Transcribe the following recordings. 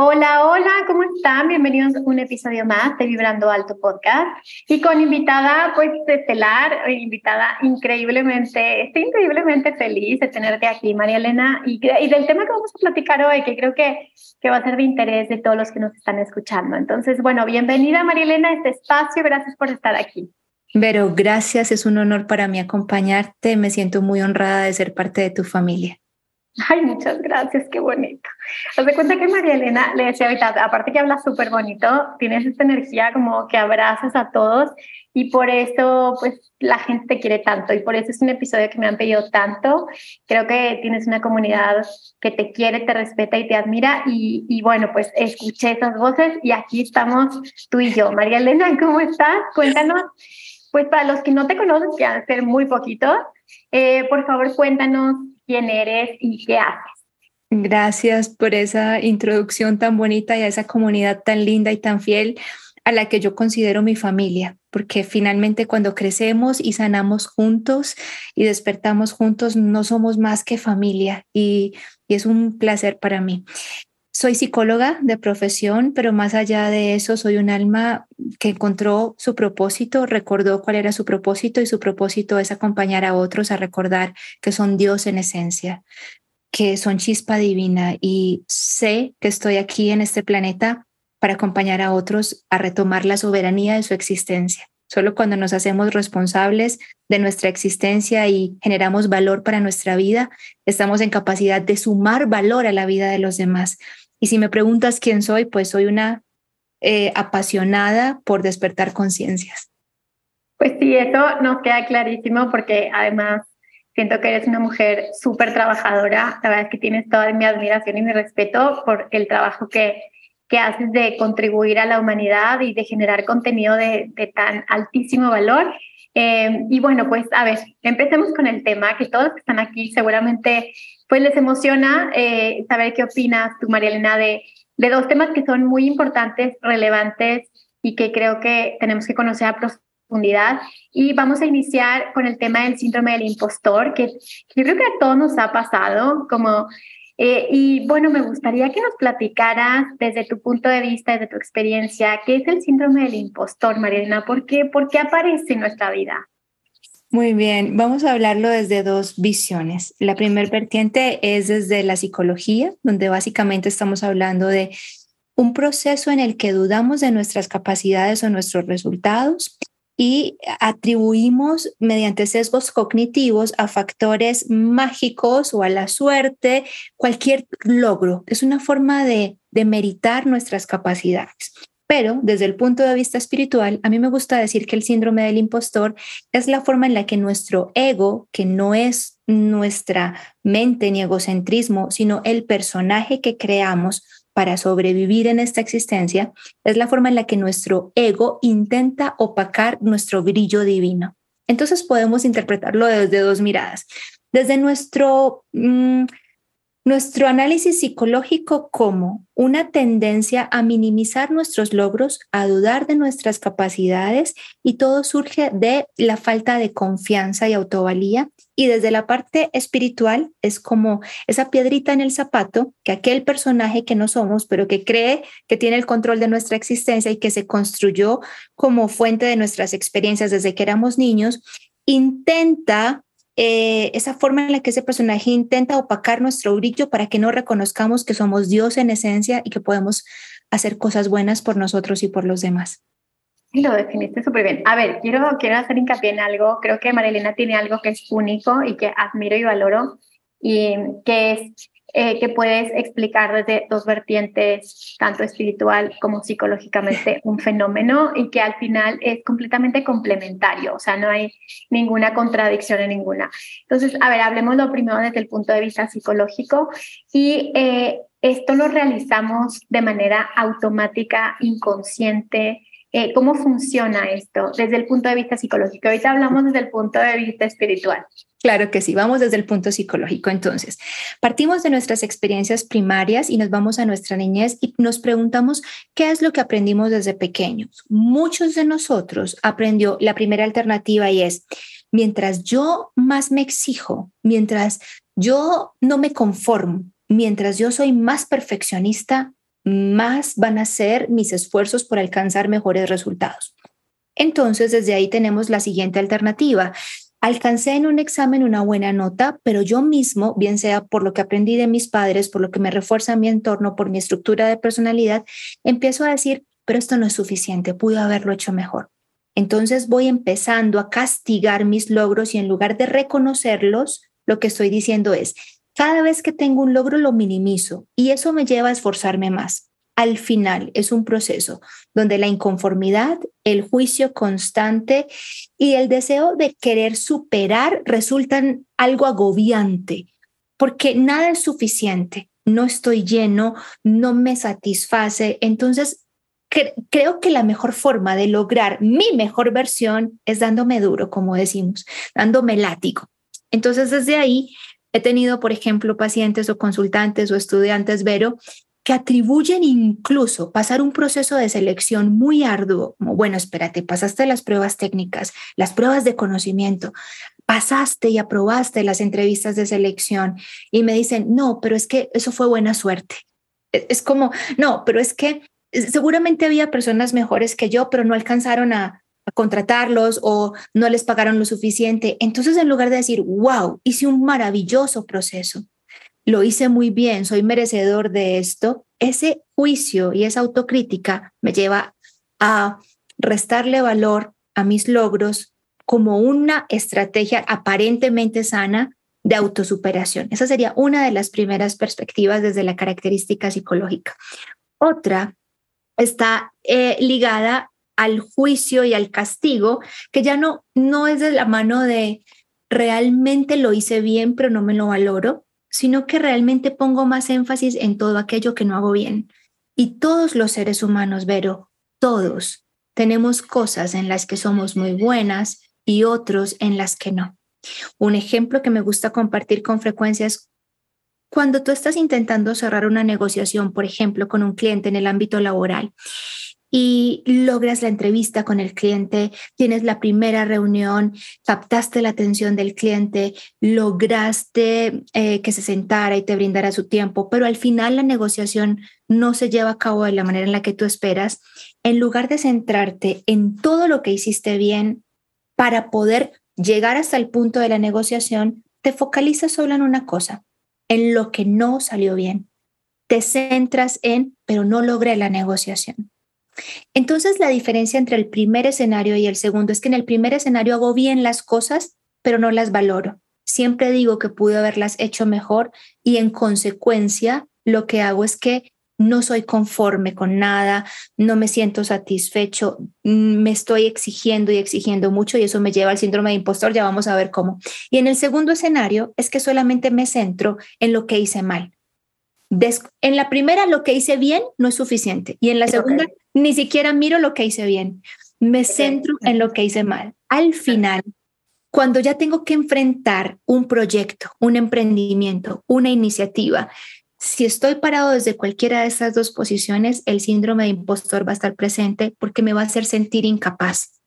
Hola, hola, ¿cómo están? Bienvenidos a un episodio más de Vibrando Alto Podcast y con invitada, pues, estelar, invitada increíblemente, estoy increíblemente feliz de tenerte aquí, María Elena, y, y, del tema que vamos a platicar hoy, que creo que, que va a ser de interés de todos los que nos están escuchando. Entonces, bueno, bienvenida, María Elena, a este espacio, gracias por estar aquí. Vero, gracias, es un honor para mí acompañarte, me siento muy honrada de ser parte de tu familia. Ay, muchas gracias, qué bonito. Haz de cuenta que María Elena le decía ahorita, aparte que habla súper bonito, tienes esta energía como que abrazas a todos y por eso pues la gente te quiere tanto y por eso es un episodio que me han pedido tanto. Creo que tienes una comunidad que te quiere, te respeta y te admira y, y bueno, pues escuché esas voces y aquí estamos tú y yo. María Elena, ¿cómo estás? Cuéntanos, pues para los que no te conocen, que van a ser muy poquitos, eh, por favor cuéntanos quién eres y qué haces. Gracias por esa introducción tan bonita y a esa comunidad tan linda y tan fiel a la que yo considero mi familia, porque finalmente cuando crecemos y sanamos juntos y despertamos juntos, no somos más que familia y, y es un placer para mí. Soy psicóloga de profesión, pero más allá de eso, soy un alma que encontró su propósito, recordó cuál era su propósito y su propósito es acompañar a otros a recordar que son Dios en esencia, que son chispa divina y sé que estoy aquí en este planeta para acompañar a otros a retomar la soberanía de su existencia. Solo cuando nos hacemos responsables de nuestra existencia y generamos valor para nuestra vida, estamos en capacidad de sumar valor a la vida de los demás. Y si me preguntas quién soy, pues soy una eh, apasionada por despertar conciencias. Pues sí, eso nos queda clarísimo porque además siento que eres una mujer súper trabajadora. La verdad es que tienes toda mi admiración y mi respeto por el trabajo que, que haces de contribuir a la humanidad y de generar contenido de, tan altísimo valor. Eh, y bueno, pues a ver, empecemos con el tema que todos que están aquí seguramente pues les emociona eh, saber qué opinas tú, María Elena, de, de dos temas que son muy importantes, relevantes y que creo que tenemos que conocer a profundidad. Y vamos a iniciar con el tema del síndrome del impostor, que yo creo que a todos nos ha pasado, como eh, y bueno, me gustaría que nos platicaras desde tu punto de vista, desde tu experiencia, qué es el síndrome del impostor, Mariana, ¿por qué, ¿por qué aparece en nuestra vida? Muy bien, vamos a hablarlo desde dos visiones. La primera vertiente es desde la psicología, donde básicamente estamos hablando de un proceso en el que dudamos de nuestras capacidades o nuestros resultados y atribuimos mediante sesgos cognitivos a factores mágicos o a la suerte cualquier logro. Es una forma de, de meritar nuestras capacidades. Pero desde el punto de vista espiritual, a mí me gusta decir que el síndrome del impostor es la forma en la que nuestro ego, que no es nuestra mente ni egocentrismo, sino el personaje que creamos para sobrevivir en esta existencia, es la forma en la que nuestro ego intenta opacar nuestro brillo divino. Entonces podemos interpretarlo desde dos miradas. Desde nuestro... Mm, nuestro análisis psicológico como una tendencia a minimizar nuestros logros, a dudar de nuestras capacidades y todo surge de la falta de confianza y autovalía. Y desde la parte espiritual es como esa piedrita en el zapato que aquel personaje que no somos, pero que cree que tiene el control de nuestra existencia y que se construyó como fuente de nuestras experiencias desde que éramos niños, intenta eh, esa forma en la que ese personaje intenta opacar nuestro brillo para que no reconozcamos que somos Dios en esencia y que podemos hacer cosas buenas por nosotros y por los demás. Lo definiste súper bien. A ver, quiero, quiero hacer hincapié en algo. Creo que Marilena tiene algo que es único y que admiro y valoro, y que es eh, que puedes explicar desde dos vertientes, tanto espiritual como psicológicamente, un fenómeno y que al final es completamente complementario, o sea, no hay ninguna contradicción en ninguna. Entonces, a ver, hablemos lo primero desde el punto de vista psicológico y eh, esto lo realizamos de manera automática, inconsciente, eh, ¿Cómo funciona esto desde el punto de vista psicológico? Ahorita hablamos desde el punto de vista espiritual. Claro que sí, vamos desde el punto psicológico. Entonces, partimos de nuestras experiencias primarias y nos vamos a nuestra niñez y nos preguntamos qué es lo que aprendimos desde pequeños. Muchos de nosotros aprendió la primera alternativa y es, mientras yo más me exijo, mientras yo no me conformo, mientras yo soy más perfeccionista, más van a ser mis esfuerzos por alcanzar mejores resultados. Entonces, desde ahí tenemos la siguiente alternativa. Alcancé en un examen una buena nota, pero yo mismo, bien sea por lo que aprendí de mis padres, por lo que me refuerza mi entorno, por mi estructura de personalidad, empiezo a decir, pero esto no es suficiente, pude haberlo hecho mejor. Entonces voy empezando a castigar mis logros y en lugar de reconocerlos, lo que estoy diciendo es, cada vez que tengo un logro lo minimizo y eso me lleva a esforzarme más. Al final es un proceso donde la inconformidad, el juicio constante y el deseo de querer superar resultan algo agobiante, porque nada es suficiente, no estoy lleno, no me satisface. Entonces, creo que la mejor forma de lograr mi mejor versión es dándome duro, como decimos, dándome látigo. Entonces, desde ahí He tenido, por ejemplo, pacientes o consultantes o estudiantes, Vero, que atribuyen incluso pasar un proceso de selección muy arduo, como, bueno, espérate, pasaste las pruebas técnicas, las pruebas de conocimiento, pasaste y aprobaste las entrevistas de selección y me dicen, no, pero es que eso fue buena suerte. E-, es como, no, pero es que seguramente había personas mejores que yo, pero no alcanzaron a, contratarlos o no les pagaron lo suficiente. Entonces, en lugar de decir, wow, hice un maravilloso proceso, lo hice muy bien, soy merecedor de esto, ese juicio y esa autocrítica me lleva a restarle valor a mis logros como una estrategia aparentemente sana de autosuperación. Esa sería una de las primeras perspectivas desde la característica psicológica. Otra está eh, ligada al juicio y al castigo, que ya no, no es de la mano de realmente lo hice bien, pero no me lo valoro, sino que realmente pongo más énfasis en todo aquello que no hago bien. Y todos los seres humanos, Vero, todos tenemos cosas en las que somos muy buenas y otros en las que no. Un ejemplo que me gusta compartir con frecuencia es cuando tú estás intentando cerrar una negociación, por ejemplo, con un cliente en el ámbito laboral y logras la entrevista con el cliente, tienes la primera reunión, captaste la atención del cliente, lograste eh, que se sentara y te brindara su tiempo, pero al final la negociación no se lleva a cabo de la manera en la que tú esperas, en lugar de centrarte en todo lo que hiciste bien para poder llegar hasta el punto de la negociación, te focalizas solo en una cosa, en lo que no salió bien. Te centras en, pero no logré la negociación entonces, la diferencia entre el primer escenario y el segundo es que en el primer escenario hago bien las cosas, pero no las valoro. Siempre digo que pude haberlas hecho mejor y en consecuencia lo que hago es que no soy conforme con nada, no me siento satisfecho, mm, me estoy exigiendo y exigiendo mucho y eso me lleva al síndrome de impostor, ya vamos a ver cómo. Y en el segundo escenario es que solamente me centro en lo que hice mal. en la primera lo que hice bien no es suficiente y en la segunda ni siquiera miro lo que hice bien, me centro en lo que hice mal. Al final, cuando ya tengo que enfrentar un proyecto, un emprendimiento, una iniciativa, si estoy parado desde cualquiera de estas dos posiciones, el síndrome de impostor va a estar presente porque me va a hacer sentir incapaz.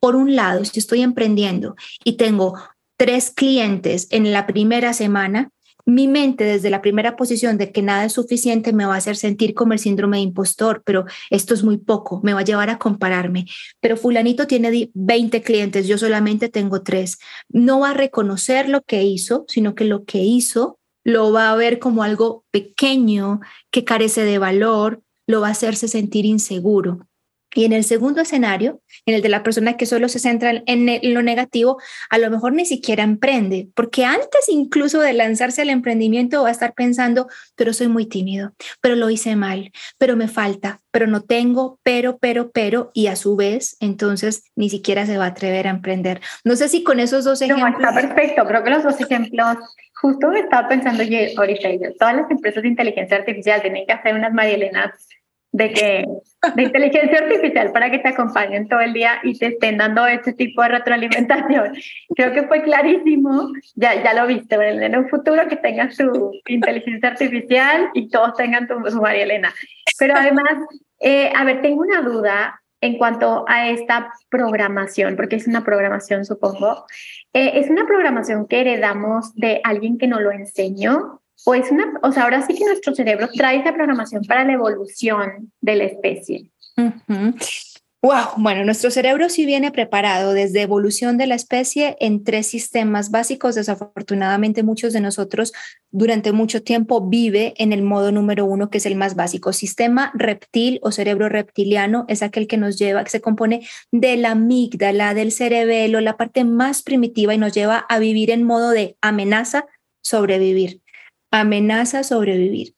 Por un lado, si estoy emprendiendo y tengo tres clientes en la primera semana, mi mente desde la primera posición de que nada es suficiente me va a hacer sentir como el síndrome de impostor, pero esto es muy poco, me va a llevar a compararme. Pero fulanito tiene 20 clientes, yo solamente tengo tres. No va a reconocer lo que hizo, sino que lo que hizo lo va a ver como algo pequeño, que carece de valor, lo va a hacerse sentir inseguro. Y en el segundo escenario, en el de la persona que solo se centra en, lo negativo, a lo mejor ni siquiera emprende, porque antes incluso de lanzarse al emprendimiento va a estar pensando, pero soy muy tímido, pero lo hice mal, pero me falta, pero no tengo, pero, pero, pero, y a su vez, entonces ni siquiera se va a atrever a emprender. No sé si con esos dos ejemplos... No, está perfecto, creo que los dos ejemplos, justo me estaba pensando yo ahorita, todas las empresas de inteligencia artificial tienen que hacer unas Marielenas de que de inteligencia artificial para que te acompañen todo el día y te estén dando este tipo de retroalimentación. Creo que fue clarísimo, ya, ya lo viste, en un futuro que tengas tu inteligencia artificial y todos tengan tu, María Elena. Pero además, eh, a ver, tengo una duda en cuanto a esta programación, porque es una programación, supongo. Eh, ¿Es una programación que heredamos de alguien que nos lo enseñó o es una, o sea, ahora sí que nuestro cerebro trae esa programación para la evolución de la especie. Wow, bueno, nuestro cerebro sí viene preparado desde evolución de la especie en tres sistemas básicos. Desafortunadamente, muchos de nosotros durante mucho tiempo vive en el modo número uno, que es el más básico. Sistema reptil o cerebro reptiliano es aquel que nos lleva, que se compone de la amígdala, del cerebelo, la parte más primitiva y nos lleva a vivir en modo de amenaza, sobrevivir amenaza sobrevivir.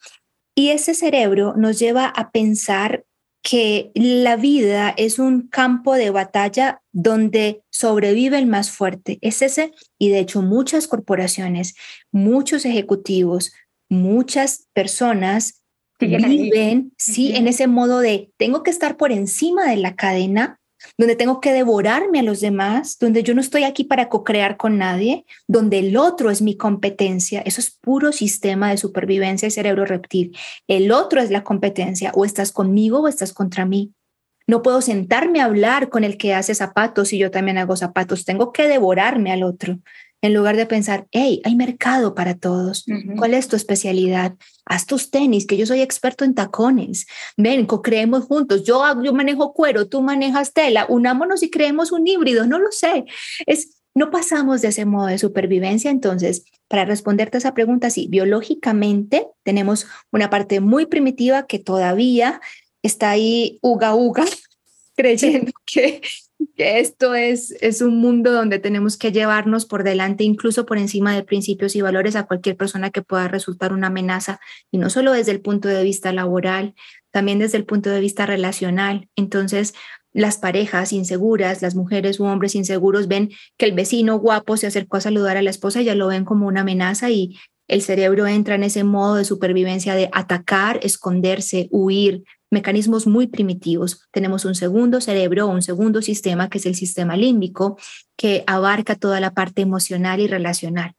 Y ese cerebro nos lleva a pensar que la vida es un campo de batalla donde sobrevive el más fuerte. Es ese, y de hecho muchas corporaciones, muchos ejecutivos, muchas personas viven, sí, en ese modo de tengo que estar por encima de la cadena donde tengo que devorarme a los demás, donde yo no estoy aquí para co-crear con nadie, donde el otro es mi competencia. Eso es puro sistema de supervivencia y cerebro reptil. El otro es la competencia, o estás conmigo o estás contra mí. No puedo sentarme a hablar con el que hace zapatos y yo también hago zapatos. Tengo que devorarme al otro en lugar de pensar, hey, hay mercado para todos. ¿Cuál es tu especialidad? Haz tus tenis, que yo soy experto en tacones. Ven, co-creemos juntos. Yo, yo manejo cuero, tú manejas tela. Unámonos y creemos un híbrido. No lo sé. Es, no pasamos de ese modo de supervivencia. Entonces, para responderte a esa pregunta, sí, biológicamente tenemos una parte muy primitiva que todavía está ahí uga uga, creyendo que esto es, es un mundo donde tenemos que llevarnos por delante, incluso por encima de principios y valores, a cualquier persona que pueda resultar una amenaza, y no solo desde el punto de vista laboral, también desde el punto de vista relacional. Entonces, las parejas inseguras, las mujeres u hombres inseguros ven que el vecino guapo se acercó a saludar a la esposa y ya lo ven como una amenaza y el cerebro entra en ese modo de supervivencia de atacar, esconderse, huir, mecanismos muy primitivos. Tenemos un segundo cerebro un segundo sistema, que es el sistema límbico, que abarca toda la parte emocional y relacional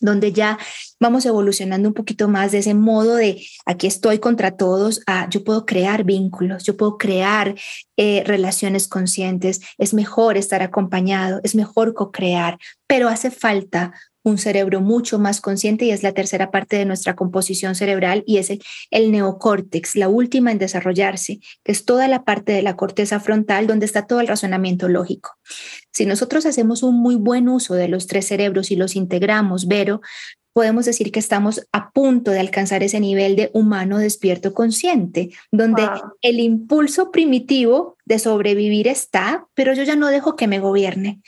donde ya vamos evolucionando un poquito más de ese modo de aquí estoy contra todos, a yo puedo crear vínculos, yo puedo crear eh, relaciones conscientes, es mejor estar acompañado, es mejor co-crear, pero hace falta un cerebro mucho más consciente y es la tercera parte de nuestra composición cerebral y es el, neocórtex, la última en desarrollarse, que es toda la parte de la corteza frontal donde está todo el razonamiento lógico. Si nosotros hacemos un muy buen uso de los tres cerebros y los integramos, Vero, podemos decir que estamos a punto de alcanzar ese nivel de humano despierto consciente, donde el impulso primitivo de sobrevivir está, pero yo ya no dejo que me gobierne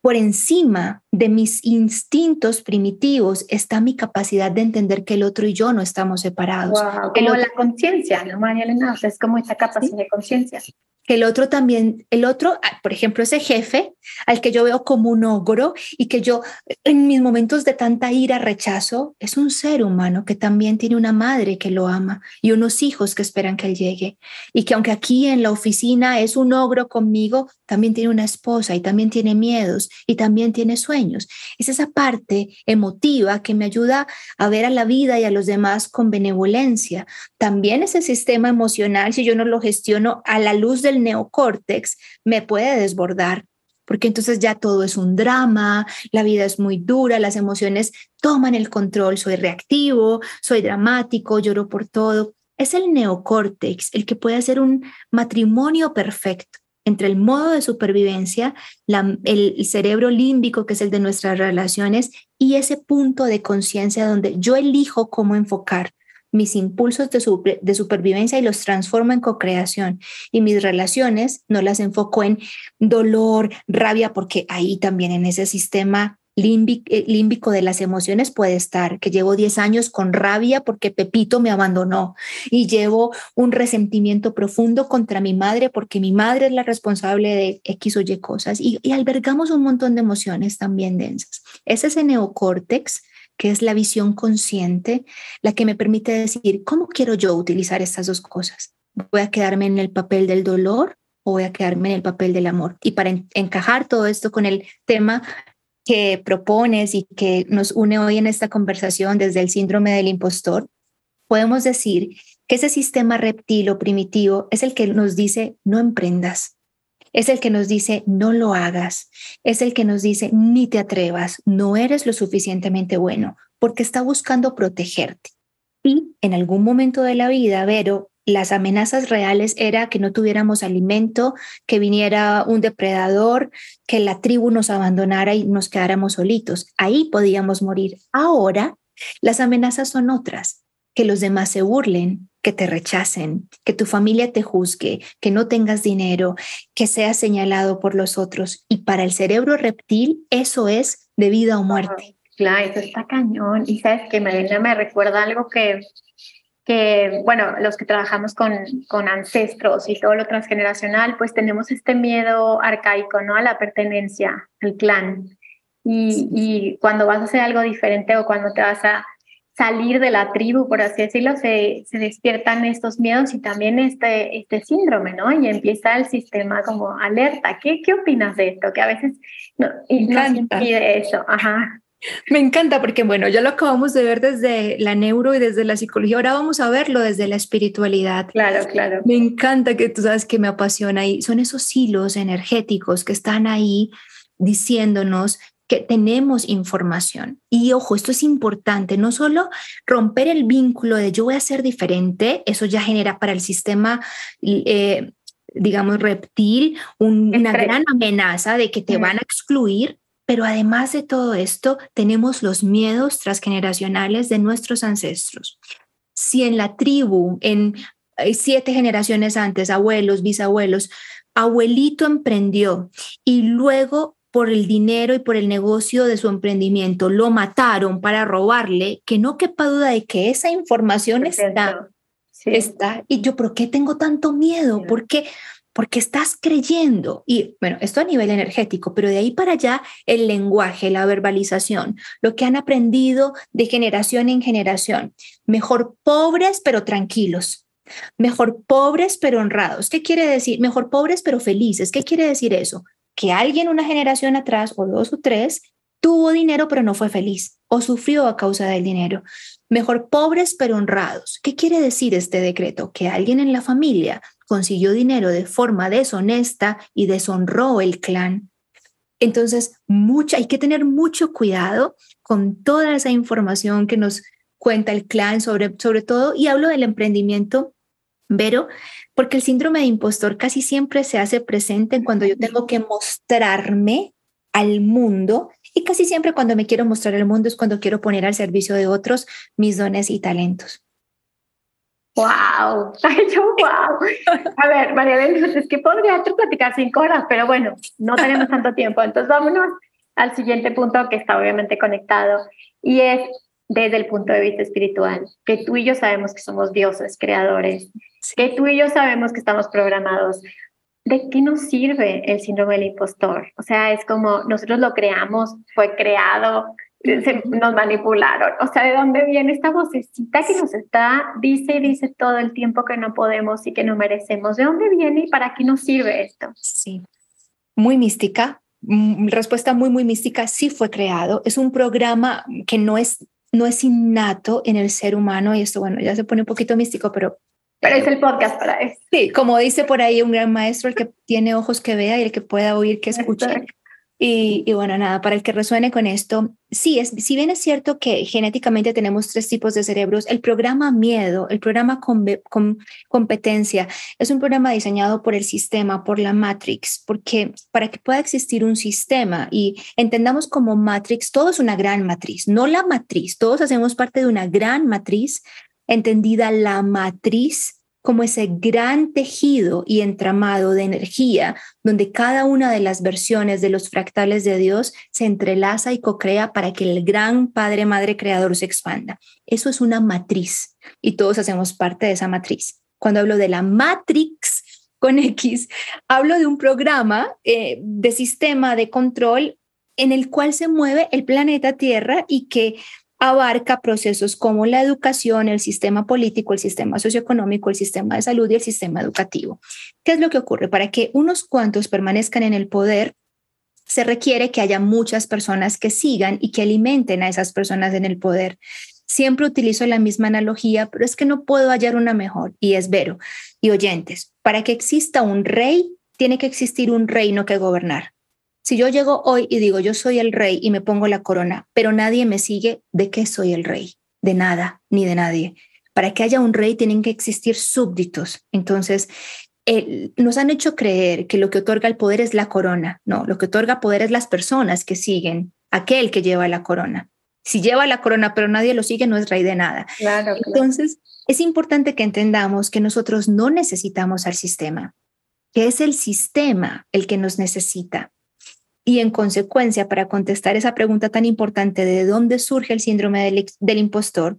por encima de mis instintos primitivos está mi capacidad de entender que el otro y yo no estamos separados. como la conciencia, ¿no, María Elena? es como esta capacidad de conciencia que el otro también, el otro, ah, por ejemplo, ese jefe al que yo veo como un ogro y que yo en mis momentos de tanta ira rechazo, es un ser humano que también tiene una madre que lo ama y unos hijos que esperan que él llegue. Y que aunque aquí en la oficina es un ogro conmigo, también tiene una esposa y también tiene miedos y también tiene sueños. Es esa parte emotiva que me ayuda a ver a la vida y a los demás con benevolencia. También ese sistema emocional, si yo no lo gestiono a la luz del neocórtex me puede desbordar, porque entonces ya todo es un drama, la vida es muy dura, las emociones toman el control, soy reactivo, soy dramático, lloro por todo. Es el neocórtex el que puede hacer un matrimonio perfecto entre el modo de supervivencia, el cerebro límbico, que es el de nuestras relaciones, y ese punto de conciencia donde yo elijo cómo enfocar mis impulsos de, supervivencia y los transformo en co-creación. Y mis relaciones no las enfoco en dolor, rabia, porque ahí también en ese sistema eh, límbico de las emociones puede estar, que llevo 10 años con rabia porque Pepito me abandonó y llevo un resentimiento profundo contra mi madre porque mi madre es la responsable de X o Y cosas y, y albergamos un montón de emociones también densas. Es ese neocórtex que es la visión consciente, la que me permite decir, ¿cómo quiero yo utilizar estas dos cosas? ¿Voy a quedarme en el papel del dolor o voy a quedarme en el papel del amor? Y para encajar todo esto con el tema que propones y que nos une hoy en esta conversación desde el síndrome del impostor, podemos decir que ese sistema reptil o primitivo es el que nos dice no emprendas, es el que nos dice no lo hagas, es el que nos dice ni te atrevas, no eres lo suficientemente bueno, porque está buscando protegerte. Y en algún momento de la vida, Vero, las amenazas reales era que no tuviéramos alimento, que viniera un depredador, que la tribu nos abandonara y nos quedáramos solitos. Ahí podíamos morir. Ahora las amenazas son otras, que los demás se burlen, que te rechacen, que tu familia te juzgue, que no tengas dinero, que seas señalado por los otros. Y para el cerebro reptil eso es de vida o muerte. Claro, eso está cañón. Y sabes que Marina me recuerda algo que que, bueno, los que trabajamos con, con ancestros y todo lo transgeneracional, pues tenemos este miedo arcaico, ¿no? A la pertenencia, al clan. Y, y, cuando vas a hacer algo diferente o cuando te vas a salir de la tribu, por así decirlo, se, se despiertan estos miedos y también este, este síndrome, ¿no? Y empieza el sistema como alerta. ¿Qué, qué opinas de esto? Que a veces no, nos impide eso. Ajá. Me encanta porque, bueno, ya lo acabamos de ver desde la neuro y desde la psicología, ahora vamos a verlo desde la espiritualidad. Claro, claro. Me encanta que tú sabes que me apasiona y son esos hilos energéticos que están ahí diciéndonos que tenemos información. Y ojo, esto es importante, no solo romper el vínculo de yo voy a ser diferente, eso ya genera para el sistema... Eh, digamos, reptil, una gran amenaza de que te van a excluir, pero además de todo esto, tenemos los miedos transgeneracionales de nuestros ancestros. Si en la tribu, en eh, siete generaciones antes, abuelos, bisabuelos, abuelito emprendió y luego por el dinero y por el negocio de su emprendimiento lo mataron para robarle, que no quepa duda de que esa información está, está. Y yo, ¿por qué tengo tanto miedo? ¿Por qué? porque estás creyendo. Y bueno, esto a nivel energético, pero de ahí para allá el lenguaje, la verbalización, lo que han aprendido de generación en generación. Mejor pobres pero tranquilos. Mejor pobres pero honrados. ¿Qué quiere decir? Mejor pobres pero felices. ¿Qué quiere decir eso? Que alguien una generación atrás o dos o tres tuvo dinero pero no fue feliz o sufrió a causa del dinero. Mejor pobres pero honrados. ¿Qué quiere decir este decreto? Que alguien en la familia consiguió dinero de forma deshonesta y deshonró el clan. Entonces, mucha, hay que tener mucho cuidado con toda esa información que nos cuenta el clan sobre, sobre todo, y hablo del emprendimiento, pero porque el síndrome de impostor casi siempre se hace presente cuando yo tengo que mostrarme al mundo y casi siempre cuando me quiero mostrar al mundo es cuando quiero poner al servicio de otros mis dones y talentos. ¡Wow! Yo, wow. A ver, María Belén, es que podría platicar cinco horas, pero bueno, no tenemos tanto tiempo. Entonces, vámonos al siguiente punto que está obviamente conectado y es desde el punto de vista espiritual, que tú y yo sabemos que somos dioses, creadores, que tú y yo sabemos que estamos programados. ¿De qué nos sirve el síndrome del impostor? O sea, es como nosotros lo creamos, fue creado, nos manipularon. O sea, ¿de dónde viene esta vocecita que nos está, dice y dice todo el tiempo que no podemos y que no merecemos? ¿De dónde viene y para qué nos sirve esto? Sí, muy mística. Mm, respuesta muy, muy mística. Sí fue creado. Es un programa que no es, no es innato en el ser humano y esto, bueno, ya se pone un poquito místico, pero pero es el podcast para eso. Sí, como dice por ahí un gran maestro, el que tiene ojos que vea y el que pueda oír que escuche. Y, bueno, nada, para el que resuene con esto, sí, es, si bien es cierto que genéticamente tenemos tres tipos de cerebros, el programa miedo, el programa competencia, es un programa diseñado por el sistema, por la Matrix, porque para que pueda existir un sistema y entendamos como Matrix, todo es una gran matriz, no la matriz, todos hacemos parte de una gran matriz entendida la matriz como ese gran tejido y entramado de energía donde cada una de las versiones de los fractales de Dios se entrelaza y co-crea para que el gran Padre, Madre, Creador se expanda. Eso es una matriz y todos hacemos parte de esa matriz. Cuando hablo de la matrix con X, hablo de un programa eh, de sistema de control en el cual se mueve el planeta Tierra y que abarca procesos como la educación, el sistema político, el sistema socioeconómico, el sistema de salud y el sistema educativo. ¿Qué es lo que ocurre? Para que unos cuantos permanezcan en el poder, se requiere que haya muchas personas que sigan y que alimenten a esas personas en el poder. Siempre utilizo la misma analogía, pero es que no puedo hallar una mejor y es vero. Y oyentes, para que exista un rey, tiene que existir un reino que gobernar. Si yo llego hoy y digo, yo soy el rey y me pongo la corona, pero nadie me sigue, ¿de qué soy el rey? De nada, ni de nadie. Para que haya un rey tienen que existir súbditos. Entonces, nos han hecho creer que lo que otorga el poder es la corona. No, lo que otorga poder es las personas que siguen aquel que lleva la corona. Si lleva la corona pero nadie lo sigue, no es rey de nada. Entonces, es importante que entendamos que nosotros no necesitamos al sistema, que es el sistema el que nos necesita. Y en consecuencia, para contestar esa pregunta tan importante de dónde surge el síndrome del, impostor,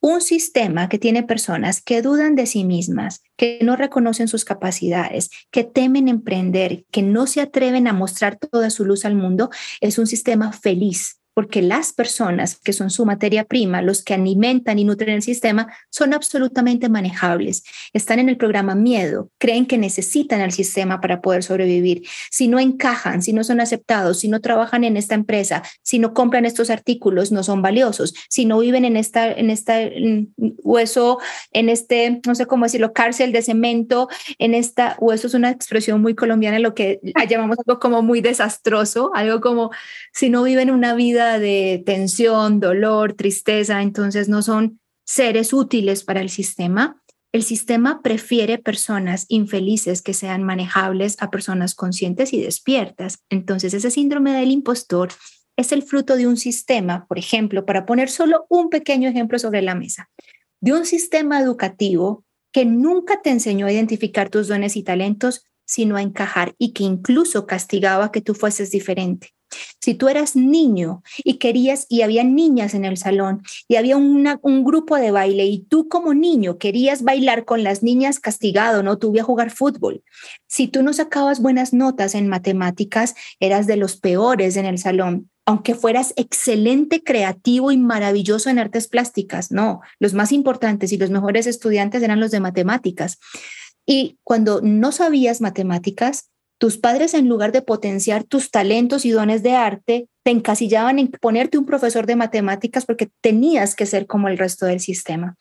un sistema que tiene personas que dudan de sí mismas, que no reconocen sus capacidades, que temen emprender, que no se atreven a mostrar toda su luz al mundo, es un sistema feliz, porque las personas que son su materia prima, los que alimentan y nutren el sistema, son absolutamente manejables. Están en el programa miedo, creen que necesitan al sistema para poder sobrevivir. Si no encajan, si no son aceptados, si no trabajan en esta empresa, si no compran estos artículos, no son valiosos. Si no viven en esta, en esta hueso, en este, no sé cómo decirlo, cárcel de cemento, en esta, hueso es una expresión muy colombiana, lo que llamamos algo como muy desastroso, algo como si no viven una vida de tensión, dolor, tristeza, entonces no son seres útiles para el sistema. El sistema prefiere personas infelices que sean manejables a personas conscientes y despiertas. Entonces ese síndrome del impostor es el fruto de un sistema, por ejemplo, para poner solo un pequeño ejemplo sobre la mesa, de un sistema educativo que nunca te enseñó a identificar tus dones y talentos, sino a encajar y que incluso castigaba que tú fueses diferente. Si tú eras niño y querías, y había niñas en el salón, y había un grupo de baile, y tú como niño querías bailar con las niñas castigado, no tuve a jugar fútbol. Si tú no sacabas buenas notas en matemáticas, eras de los peores en el salón. Aunque fueras excelente, creativo y maravilloso en artes plásticas, no, los más importantes y los mejores estudiantes eran los de matemáticas. Y cuando no sabías matemáticas, tus padres, en lugar de potenciar tus talentos y dones de arte, te encasillaban en ponerte un profesor de matemáticas porque tenías que ser como el resto del sistema.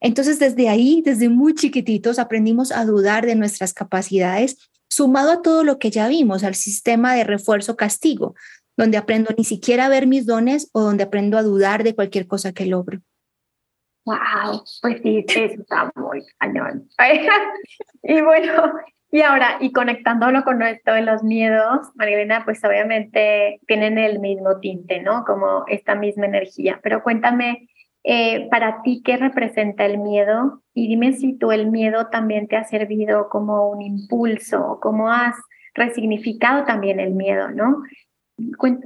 Entonces, desde ahí, desde muy chiquititos, aprendimos a dudar de nuestras capacidades, sumado a todo lo que ya vimos, al sistema de refuerzo-castigo, donde aprendo ni siquiera a ver mis dones o donde aprendo a dudar de cualquier cosa que logro. Wow, pues sí, eso está muy cañón. y bueno, y ahora, y conectándolo con esto de los miedos, Marilena, pues obviamente tienen el mismo tinte, ¿no? Como esta misma energía. Pero cuéntame, eh, para ti, ¿qué representa el miedo? Y dime si tú el miedo también te ha servido como un impulso, cómo has resignificado también el miedo, ¿no?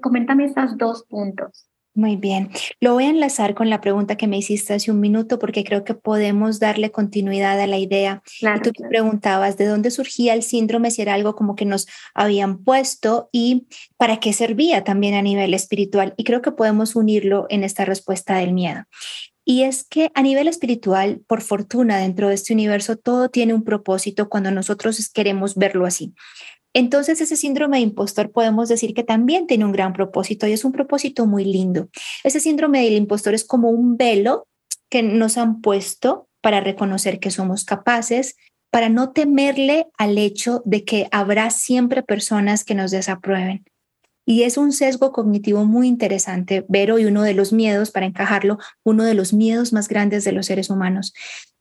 Coméntame estos dos puntos. Muy bien. Lo voy a enlazar con la pregunta que me hiciste hace un minuto porque creo que podemos darle continuidad a la idea. y tú te preguntabas de dónde surgía el síndrome, si era algo como que nos habían puesto y para qué servía también a nivel espiritual. Y creo que podemos unirlo en esta respuesta del miedo. Y es que a nivel espiritual, por fortuna, dentro de este universo, todo tiene un propósito cuando nosotros queremos verlo así. Entonces ese síndrome de impostor podemos decir que también tiene un gran propósito y es un propósito muy lindo. Ese síndrome del impostor es como un velo que nos han puesto para reconocer que somos capaces, para no temerle al hecho de que habrá siempre personas que nos desaprueben. Y es un sesgo cognitivo muy interesante, Vero, y uno de los miedos, para encajarlo, uno de los miedos más grandes de los seres humanos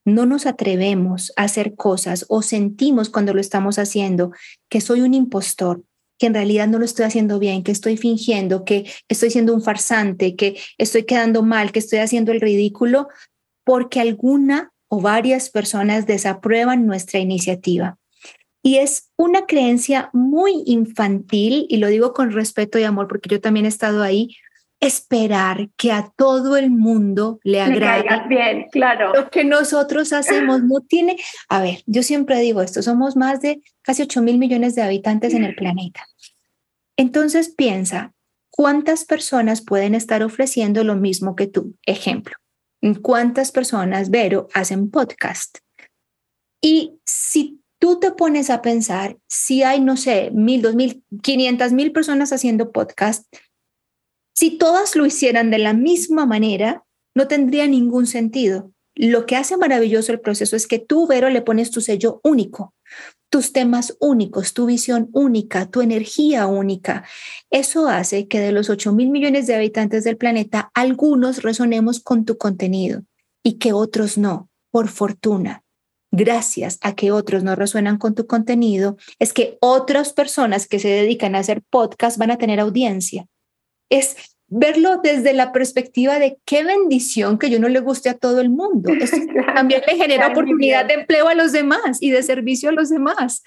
no nos atrevemos a hacer cosas o sentimos cuando lo estamos haciendo que soy un impostor, que en realidad no lo estoy haciendo bien, que estoy fingiendo, que estoy siendo un farsante, que estoy quedando mal, que estoy haciendo el ridículo, porque alguna o varias personas desaprueban nuestra iniciativa. Y es una creencia muy infantil, y lo digo con respeto y amor porque yo también he estado ahí, esperar que a todo el mundo le agrade bien, claro. lo que nosotros hacemos. No tiene, a ver, yo siempre digo esto, somos más de casi 8 mil millones de habitantes en el planeta. Entonces piensa, ¿cuántas personas pueden estar ofreciendo lo mismo que tú? Ejemplo, ¿cuántas personas, Vero, hacen podcast? Y si tú te pones a pensar, si hay, no sé, mil, dos mil, quinientas mil personas haciendo podcast, si todas lo hicieran de la misma manera, no tendría ningún sentido. Lo que hace maravilloso el proceso es que tú, Vero, le pones tu sello único, tus temas únicos, tu visión única, tu energía única. Eso hace que de los 8 mil millones de habitantes del planeta, algunos resonemos con tu contenido y que otros no, por fortuna. Gracias a que otros no resuenan con tu contenido, es que otras personas que se dedican a hacer podcast van a tener audiencia es verlo desde la perspectiva de qué bendición que yo no le guste a todo el mundo. también le genera oportunidad de empleo a los demás y de servicio a los demás.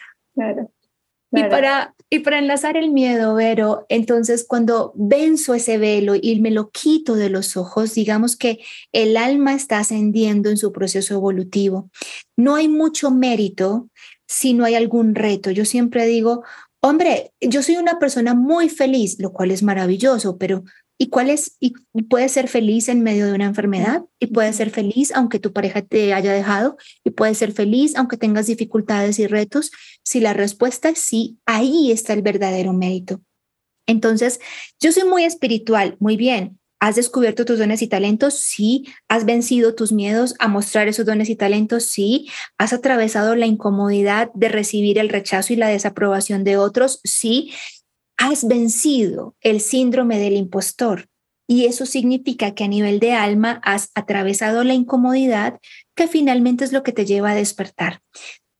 Y, para, y para enlazar el miedo, Vero, entonces cuando venzo ese velo y me lo quito de los ojos, digamos que el alma está ascendiendo en su proceso evolutivo. No hay mucho mérito si no hay algún reto. Yo siempre digo, hombre, yo soy una persona muy feliz, lo cual es maravilloso, pero ¿y cuál es? ¿Y puedes ser feliz en medio de una enfermedad? ¿Y puedes ser feliz aunque tu pareja te haya dejado? ¿Y puedes ser feliz aunque tengas dificultades y retos? Si la respuesta es sí, ahí está el verdadero mérito. Entonces, yo soy muy espiritual, muy bien, ¿Has descubierto tus dones y talentos? Sí. ¿Has vencido tus miedos a mostrar esos dones y talentos? Sí. ¿Has atravesado la incomodidad de recibir el rechazo y la desaprobación de otros? Sí. ¿Has vencido el síndrome del impostor? Y eso significa que a nivel de alma has atravesado la incomodidad que finalmente es lo que te lleva a despertar.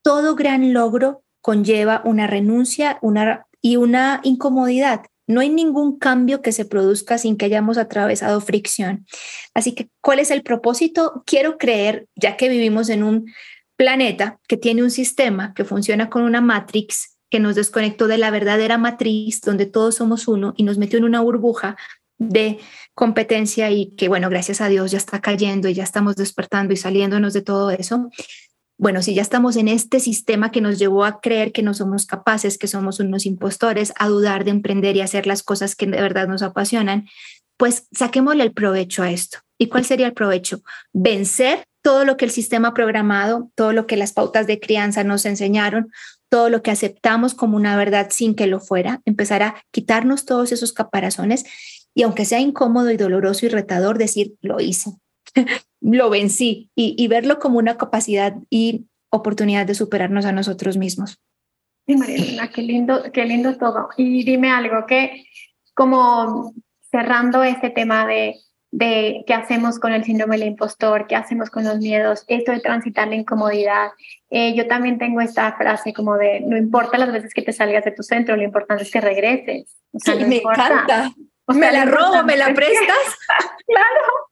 Todo gran logro conlleva una renuncia una, y una incomodidad. No hay ningún cambio que se produzca sin que hayamos atravesado fricción. Así que, ¿cuál es el propósito? Quiero creer, ya que vivimos en un planeta que tiene un sistema que funciona con una matrix que nos desconectó de la verdadera matriz donde todos somos uno y nos metió en una burbuja de competencia y que, bueno, gracias a Dios ya está cayendo y ya estamos despertando y saliéndonos de todo eso bueno, si ya estamos en este sistema que nos llevó a creer que no somos capaces, que somos unos impostores, a dudar de emprender y hacer las cosas que de verdad nos apasionan, pues saquémosle el provecho a esto. ¿Y cuál sería el provecho? Vencer todo lo que el sistema programado, todo lo que las pautas de crianza nos enseñaron, todo lo que aceptamos como una verdad sin que lo fuera, empezar a quitarnos todos esos caparazones y aunque sea incómodo y doloroso y retador, decir, lo hice, lo vencí y, verlo como una capacidad y oportunidad de superarnos a nosotros mismos. Sí, María qué lindo, qué lindo todo. Y dime algo que, como cerrando este tema de, de qué hacemos con el síndrome del impostor, qué hacemos con los miedos, esto de transitar la incomodidad. Eh, yo también tengo esta frase como de, no importa las veces que te salgas de tu centro, lo importante es que regreses. me encanta. me la robo, me la prestas. claro,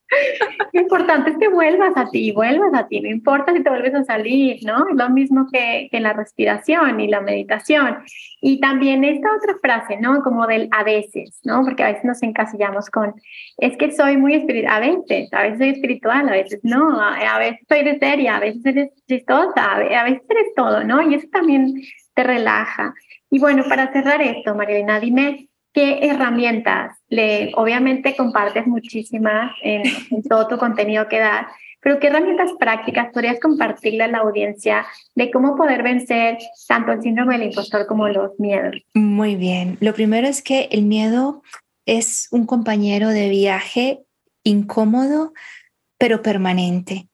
lo importante es que vuelvas a ti, vuelvas a ti, no importa si te vuelves a salir, ¿no? Es lo mismo que, que la respiración y la meditación. Y también esta otra frase, ¿no? Como del a veces, ¿no? Porque a veces nos encasillamos con, es que soy muy espiritual, a veces, a veces soy espiritual, a veces no, a, veces soy de seria, a veces eres chistosa, a veces eres todo, ¿no? Y eso también te relaja. Y bueno, para cerrar esto, Marilena, dime, ¿Qué herramientas? Le, obviamente compartes muchísimas en, todo tu contenido que das, pero ¿qué herramientas prácticas podrías compartirle a la audiencia de cómo poder vencer tanto el síndrome del impostor como los miedos? Muy bien. Lo primero es que el miedo es un compañero de viaje incómodo, pero permanente.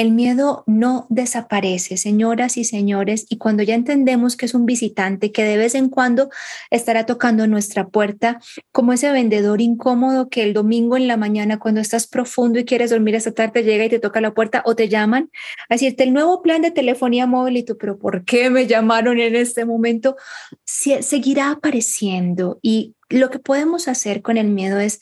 El miedo no desaparece, señoras y señores, y cuando ya entendemos que es un visitante que de vez en cuando estará tocando nuestra puerta, como ese vendedor incómodo que el domingo en la mañana, cuando estás profundo y quieres dormir esta tarde, llega y te toca la puerta o te llaman a decirte el nuevo plan de telefonía móvil y tú, pero ¿por qué me llamaron en este momento? seguirá apareciendo y lo que podemos hacer con el miedo es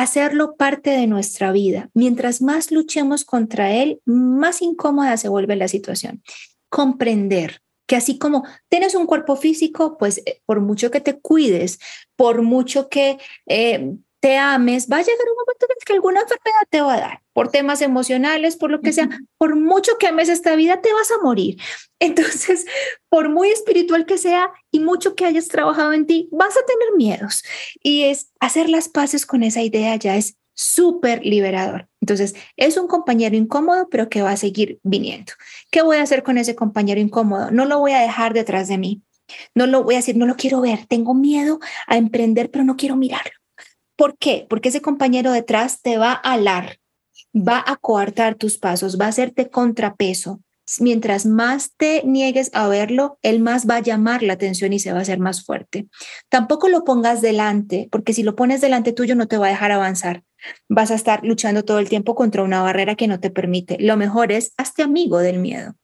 hacerlo parte de nuestra vida. Mientras más luchemos contra él, más incómoda se vuelve la situación. Comprender que así como tienes un cuerpo físico, pues eh, por mucho que te cuides, por mucho que eh, te ames, va a llegar un momento en el que alguna enfermedad te va a dar, por temas emocionales, por lo que sea, por mucho que ames esta vida, te vas a morir. Entonces, por muy espiritual que sea y mucho que hayas trabajado en ti, vas a tener miedos. Y es hacer las paces con esa idea ya es súper liberador. Entonces, es un compañero incómodo, pero que va a seguir viniendo. ¿Qué voy a hacer con ese compañero incómodo? No lo voy a dejar detrás de mí. No lo voy a decir, no lo quiero ver. Tengo miedo a emprender, pero no quiero mirarlo. ¿Por qué? Porque ese compañero detrás te va a alar, va a coartar tus pasos, va a hacerte contrapeso. Mientras más te niegues a verlo, él más va a llamar la atención y se va a hacer más fuerte. Tampoco lo pongas delante, porque si lo pones delante tuyo no te va a dejar avanzar. Vas a estar luchando todo el tiempo contra una barrera que no te permite. Lo mejor es, hazte amigo del miedo.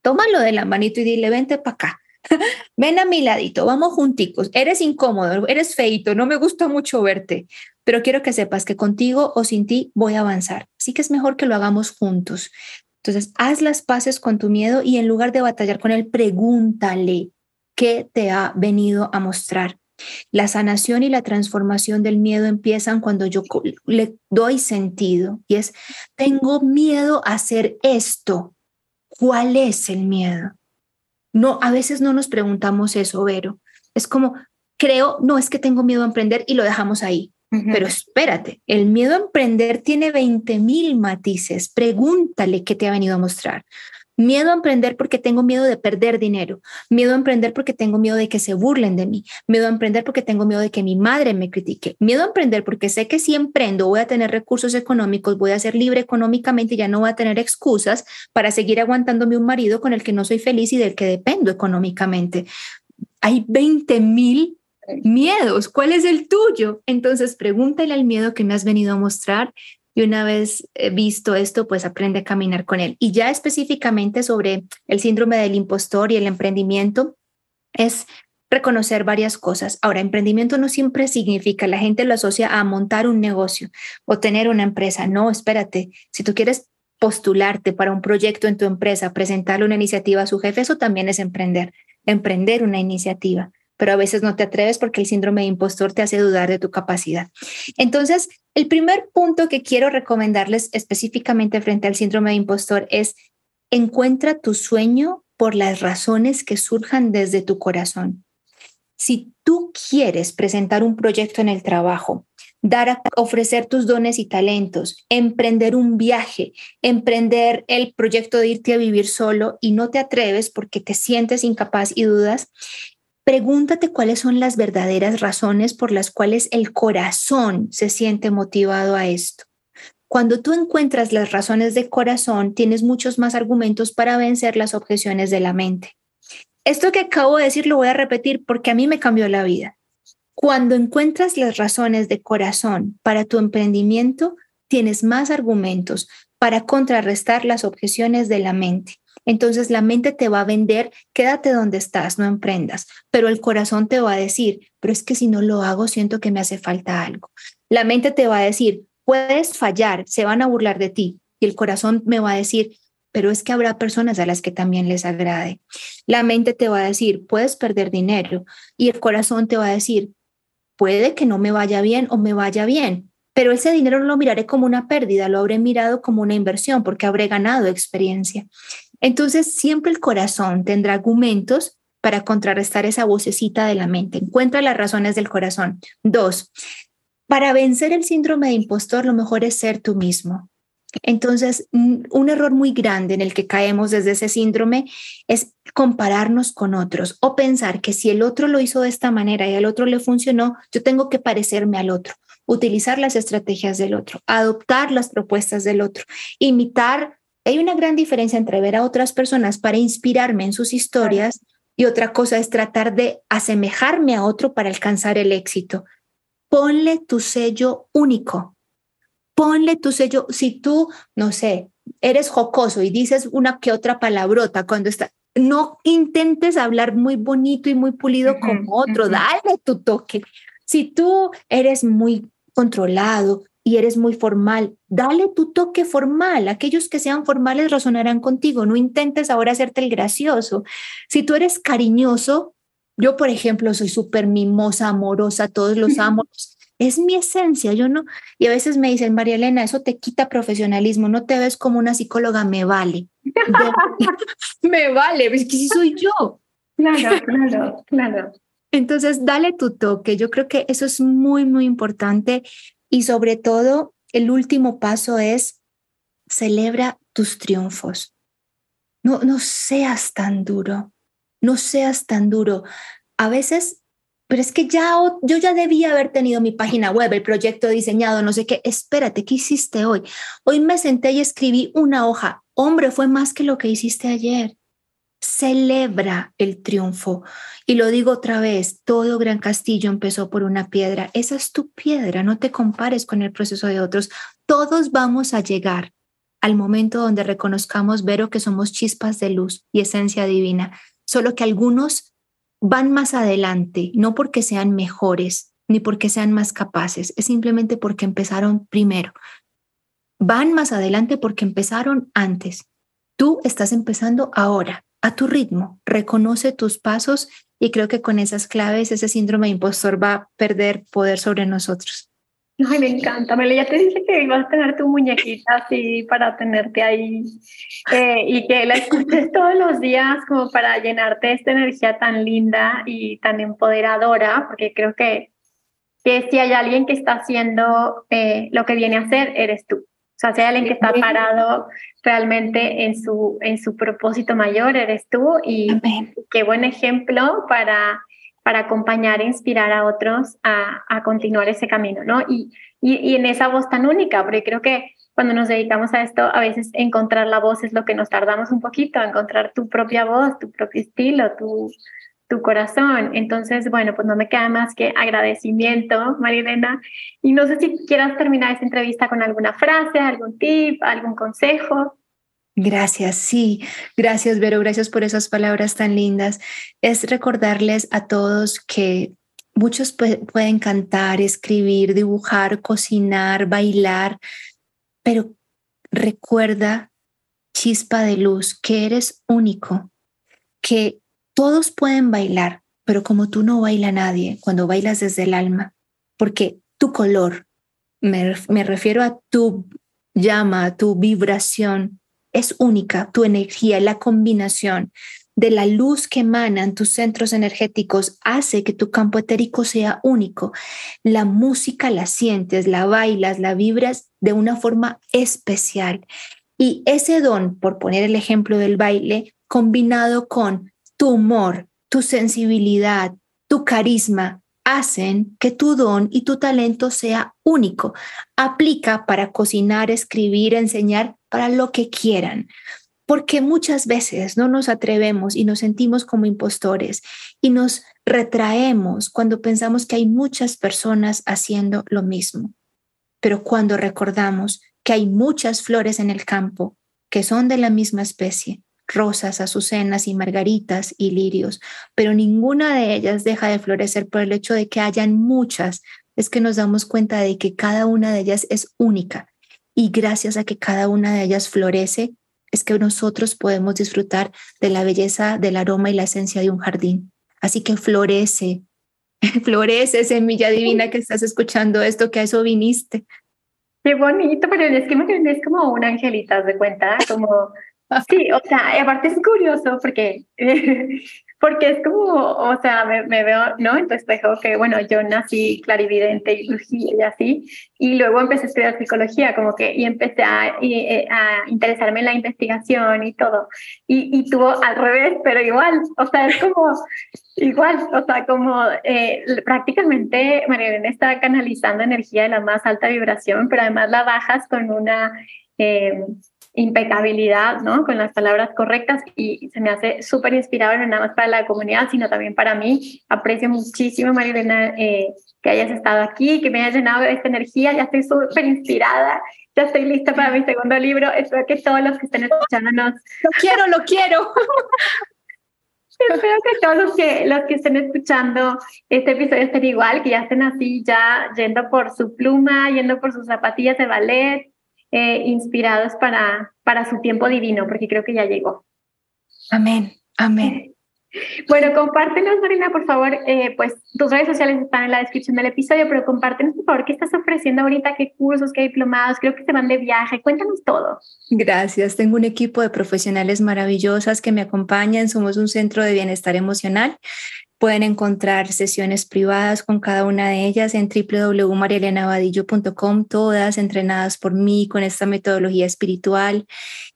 Tómalo de la manito y dile, vente para acá Ven a mi ladito, vamos junticos. Eres incómodo, eres feito, no me gusta mucho verte, pero quiero que sepas que contigo o sin ti voy a avanzar. Así que es mejor que lo hagamos juntos. Entonces, haz las paces con tu miedo y en lugar de batallar con él, pregúntale qué te ha venido a mostrar. La sanación y la transformación del miedo empiezan cuando yo le doy sentido y es, tengo miedo a hacer esto. ¿Cuál es el miedo? No, a veces no nos preguntamos eso, Vero. Es como, creo, no es que tengo miedo a emprender y lo dejamos ahí. Pero espérate, el miedo a emprender tiene 20 mil matices. Pregúntale qué te ha venido a mostrar. Miedo a emprender porque tengo miedo de perder dinero. Miedo a emprender porque tengo miedo de que se burlen de mí. Miedo a emprender porque tengo miedo de que mi madre me critique. Miedo a emprender porque sé que si emprendo voy a tener recursos económicos, voy a ser libre económicamente y ya no voy a tener excusas para seguir aguantándome un marido con el que no soy feliz y del que dependo económicamente. Hay 20 mil miedos. ¿Cuál es el tuyo? Entonces pregúntale al miedo que me has venido a mostrar y una vez eh, visto esto, pues aprende a caminar con él. Y ya específicamente sobre el síndrome del impostor y el emprendimiento, es reconocer varias cosas. Ahora, emprendimiento no siempre significa, la gente lo asocia a montar un negocio o tener una empresa. No, espérate, si tú quieres postularte para un proyecto en tu empresa, presentarle una iniciativa a su jefe, eso también es emprender, emprender una iniciativa pero a veces no te atreves porque el síndrome de impostor te hace dudar de tu capacidad. Entonces, el primer punto que quiero recomendarles específicamente frente al síndrome de impostor es encuentra tu sueño por las razones que surjan desde tu corazón. Si tú quieres presentar un proyecto en el trabajo, dar a ofrecer tus dones y talentos, emprender un viaje, emprender el proyecto de irte a vivir solo y no te atreves porque te sientes incapaz y dudas, Pregúntate cuáles son las verdaderas razones por las cuales el corazón se siente motivado a esto. Cuando tú encuentras las razones de corazón, tienes muchos más argumentos para vencer las objeciones de la mente. Esto que acabo de decir lo voy a repetir porque a mí me cambió la vida. Cuando encuentras las razones de corazón para tu emprendimiento, tienes más argumentos para contrarrestar las objeciones de la mente. Entonces la mente te va a vender, quédate donde estás, no emprendas, pero el corazón te va a decir, pero es que si no lo hago, siento que me hace falta algo. La mente te va a decir, puedes fallar, se van a burlar de ti. Y el corazón me va a decir, pero es que habrá personas a las que también les agrade. La mente te va a decir, puedes perder dinero. Y el corazón te va a decir, puede que no me vaya bien o me vaya bien, pero ese dinero no lo miraré como una pérdida, lo habré mirado como una inversión porque habré ganado experiencia. Entonces, siempre el corazón tendrá argumentos para contrarrestar esa vocecita de la mente. Encuentra las razones del corazón. Dos, para vencer el síndrome de impostor, lo mejor es ser tú mismo. Entonces, un error muy grande en el que caemos desde ese síndrome es compararnos con otros o pensar que si el otro lo hizo de esta manera y al otro le funcionó, yo tengo que parecerme al otro, utilizar las estrategias del otro, adoptar las propuestas del otro, imitar hay una gran diferencia entre ver a otras personas para inspirarme en sus historias y otra cosa es tratar de asemejarme a otro para alcanzar el éxito. Ponle tu sello único. Ponle tu sello. Si tú, no sé, eres jocoso y dices una que otra palabrota cuando está, no intentes hablar muy bonito y muy pulido como otro, dale tu toque. Si tú eres muy controlado, y eres muy formal. Dale tu toque formal. Aquellos que sean formales razonarán contigo. No intentes ahora hacerte el gracioso. Si tú eres cariñoso, yo, por ejemplo, soy súper mimosa, amorosa, todos los amo. Es mi esencia, yo no. Y a veces me dicen, María Elena, eso te quita profesionalismo, no te ves como una psicóloga, me vale. me vale, es que sí soy yo. Claro, claro, claro. Entonces, dale tu toque. Yo creo que eso es muy, muy importante. Y sobre todo, el último paso es celebra tus triunfos. No, no seas tan duro. No seas tan duro. A veces, pero es que ya yo ya debía haber tenido mi página web, el proyecto diseñado, no sé qué. Espérate, ¿qué hiciste hoy? Hoy me senté y escribí una hoja. Hombre, fue más que lo que hiciste ayer celebra el triunfo. Y lo digo otra vez, todo gran castillo empezó por una piedra. Esa es tu piedra, no te compares con el proceso de otros. Todos vamos a llegar al momento donde reconozcamos, Vero, que somos chispas de luz y esencia divina, solo que algunos van más adelante, no porque sean mejores ni porque sean más capaces, es simplemente porque empezaron primero. Van más adelante porque empezaron antes. Tú estás empezando ahora a tu ritmo, reconoce tus pasos y creo que con esas claves ese síndrome de impostor va a perder poder sobre nosotros. Ay, me encanta, Mele, ya te dije que ibas a tener tu muñequita así para tenerte ahí eh, y que la escuches todos los días como para llenarte esta energía tan linda y tan empoderadora, porque creo que, que si hay alguien que está haciendo eh, lo que viene a hacer, eres tú. Sea, si hay alguien que está parado realmente en su, en su propósito mayor, eres tú. Y qué buen ejemplo para, para acompañar e inspirar a otros a, a continuar ese camino, ¿no? Y, y, y, en esa voz tan única, porque creo que cuando nos dedicamos a esto, a veces encontrar la voz es lo que nos tardamos un poquito, encontrar tu propia voz, tu propio estilo, tu, tu corazón. Entonces, bueno, pues no me queda más que agradecimiento, Marilena. Y no sé si quieras terminar esta entrevista con alguna frase, algún tip, algún consejo. Gracias, sí, gracias Vero, gracias por esas palabras tan lindas. Es recordarles a todos que muchos pueden cantar, escribir, dibujar, cocinar, bailar, pero recuerda, chispa de luz, que eres único, que todos pueden bailar, pero como tú no baila nadie cuando bailas desde el alma, porque tu color, me, me refiero a tu llama, tu vibración, es única, tu energía, la combinación de la luz que emanan tus centros energéticos hace que tu campo etérico sea único. La música la sientes, la bailas, la vibras de una forma especial. Y ese don, por poner el ejemplo del baile, combinado con tu humor, tu sensibilidad, tu carisma hacen que tu don y tu talento sea único. Aplica para cocinar, escribir, enseñar, para lo que quieran. Porque muchas veces no nos atrevemos y nos sentimos como impostores y nos retraemos cuando pensamos que hay muchas personas haciendo lo mismo. Pero cuando recordamos que hay muchas flores en el campo que son de la misma especie, rosas, azucenas y margaritas y lirios, pero ninguna de ellas deja de florecer por el hecho de que hayan muchas. Es que nos damos cuenta de que cada una de ellas es única y gracias a que cada una de ellas florece, es que nosotros podemos disfrutar de la belleza, del aroma y la esencia de un jardín. Así que florece, florece, semilla divina que estás escuchando esto, que a eso viniste. Qué bonito, pero es que me es como una angelita, de cuenta? Como Sí, o sea, aparte es curioso porque, porque es como, o sea, me, veo, ¿no? En tu espejo que, bueno, yo nací clarividente y así, y luego empecé a estudiar psicología, como que, y empecé a, eh, a interesarme en la investigación y todo. Y, y tuvo al revés, pero igual, o sea, es como, igual, o sea, como eh, prácticamente María está canalizando energía de la más alta vibración, pero además la bajas con una... Eh, impecabilidad, ¿no? Con las palabras correctas y se me hace súper inspirador, no nada más para la comunidad, sino también para mí. Aprecio muchísimo, Marilena, eh, que hayas estado aquí, que me hayas llenado de esta energía. Ya estoy súper inspirada, ya estoy lista para mi segundo libro. Espero que todos los que estén escuchándonos... Lo quiero, lo quiero. Espero que todos los que, los que estén escuchando este episodio estén igual, que ya estén así, ya yendo por su pluma, yendo por sus zapatillas de ballet, eh, inspirados para, para su tiempo divino, porque creo que ya llegó. Amén, amén. Bueno, compártenos, Marina, por favor, eh, pues tus redes sociales están en la descripción del episodio, pero compártenos, por favor, qué estás ofreciendo ahorita, qué cursos, qué diplomados, creo que se van de viaje, cuéntanos todo. Gracias, tengo un equipo de profesionales maravillosas que me acompañan, somos un centro de bienestar emocional. Pueden encontrar sesiones privadas con cada una de ellas en www.marialenavadillo.com, todas entrenadas por mí con esta metodología espiritual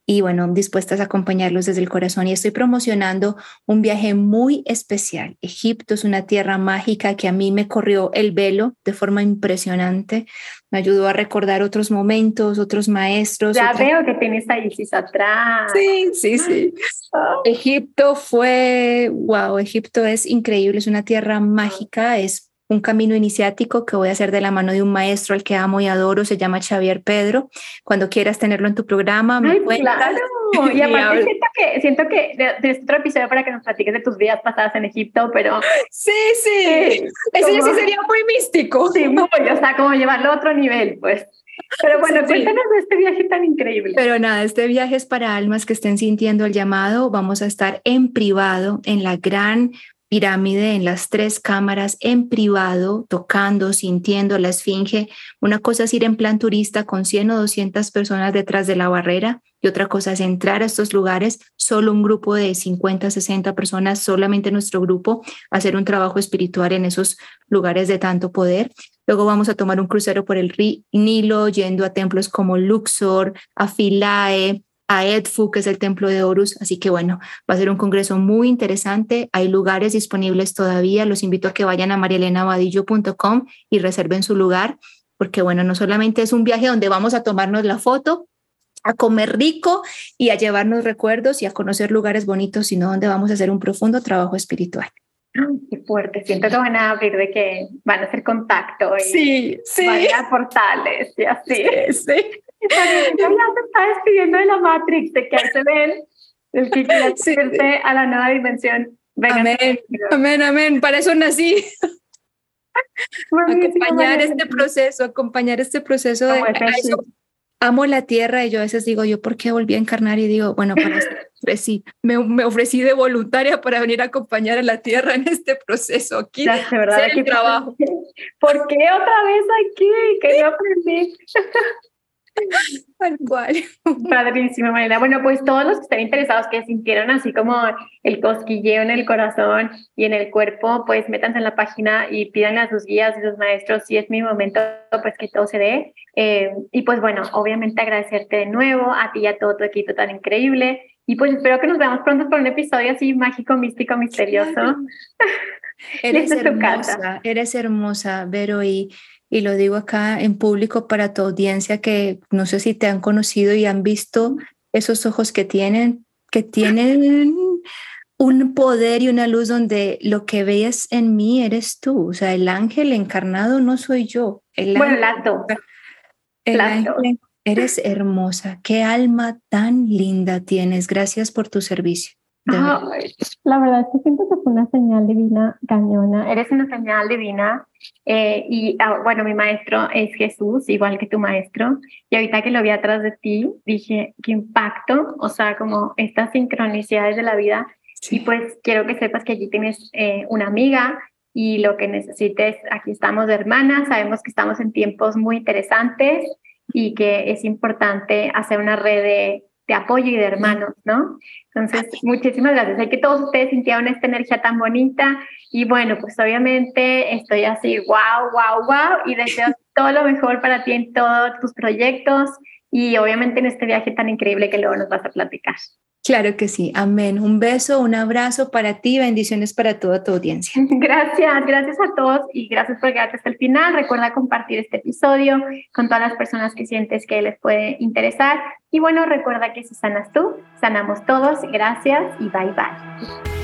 y bueno, dispuestas a acompañarlos desde el corazón. Y estoy promocionando un viaje muy especial. Egipto es una tierra mágica que a mí me corrió el velo de forma impresionante. Me ayudó a recordar otros momentos, otros maestros. Ya veo que tienes ahí atrás. Sí, sí, sí. Ah. Egipto fue, wow, Egipto es increíble, es una tierra mágica, es un camino iniciático que voy a hacer de la mano de un maestro al que amo y adoro, se llama Xavier Pedro. Cuando quieras tenerlo en tu programa, me Claro. Y aparte siento que, siento que de, este otro episodio para que nos platiques de tus vidas pasadas en Egipto, pero... Sí, sí, eso sí sería muy místico. Sí, muy, o sea, como llevarlo a otro nivel, pues. Pero bueno, cuéntanos de este viaje tan increíble. Pero nada, este viaje es para almas que estén sintiendo el llamado. Vamos a estar en privado en la gran pirámide en las tres cámaras en privado, tocando, sintiendo la esfinge. Una cosa es ir en plan turista con 100 o 200 personas detrás de la barrera y otra cosa es entrar a estos lugares, solo un grupo de 50, 60 personas, solamente nuestro grupo, hacer un trabajo espiritual en esos lugares de tanto poder. Luego vamos a tomar un crucero por el Nilo, yendo a templos como Luxor, a Philae, a Edfu, que es el templo de Horus. Así que bueno, va a ser un congreso muy interesante. Hay lugares disponibles todavía. Los invito a que vayan a marialenavadillo.com y reserven su lugar, porque bueno, no solamente es un viaje donde vamos a tomarnos la foto, a comer rico y a llevarnos recuerdos y a conocer lugares bonitos, sino donde vamos a hacer un profundo trabajo espiritual. Qué fuerte, siento que van a abrir de que van a hacer contacto y sí, sí. van a portales y así. Sí, sí. Ya se está despidiendo de la Matrix, de que ahí se ven el que quiere a la nueva dimensión. amén, amén, amén. Para eso nací. acompañar este proceso, acompañar este proceso de amo la tierra y yo a veces digo, yo por qué volví a encarnar y digo, bueno, para ofrecí, me, me, ofrecí de voluntaria para venir a acompañar a la tierra en este proceso aquí. de verdad, el trabajo. ¿Por qué otra vez aquí? Que yo aprendí. Tal cual. Padrísimo, Marina. Bueno, pues todos los que estén interesados, que sintieron así como el cosquilleo en el corazón y en el cuerpo, pues métanse en la página y pidan a sus guías y sus maestros si es mi momento, pues que todo se dé. Eh, y pues bueno, obviamente agradecerte de nuevo a ti y a todo tu equipo tan increíble. Y pues espero que nos veamos pronto por un episodio así mágico, místico, misterioso. Eres hermosa, eres hermosa, Vero, y y lo digo acá en público para tu audiencia que no sé si te han conocido y han visto esos ojos que tienen, que tienen un poder y una luz donde lo que ves en mí eres tú. O sea, el ángel encarnado no soy yo. El bueno, el ángel, eres hermosa. Qué alma tan linda tienes. Gracias por tu servicio la verdad que siento que fue una señal divina cañona. Eres una señal divina. Eh, y ah, bueno, mi maestro es Jesús, igual que tu maestro. Y ahorita que lo vi atrás de ti, dije, qué impacto, o sea, como estas sincronicidades de la vida. Y pues quiero que sepas que allí tienes eh, una amiga y lo que necesites, aquí estamos de hermanas, sabemos que estamos en tiempos muy interesantes y que es importante hacer una red de de apoyo y de hermanos, ¿no? Entonces, muchísimas gracias. Hay que todos ustedes sintieron esta energía tan bonita y bueno, pues obviamente estoy así, wow, wow, wow y deseo todo lo mejor para ti en todos tus proyectos y obviamente en este viaje tan increíble que luego nos vas a platicar. Claro que sí, amén. Un beso, un abrazo para ti, bendiciones para toda tu audiencia. Gracias, gracias a todos y gracias por quedarte hasta el final. Recuerda compartir este episodio con todas las personas que sientes que les puede interesar. Y bueno, recuerda que si sanas tú, sanamos todos. Gracias y bye bye.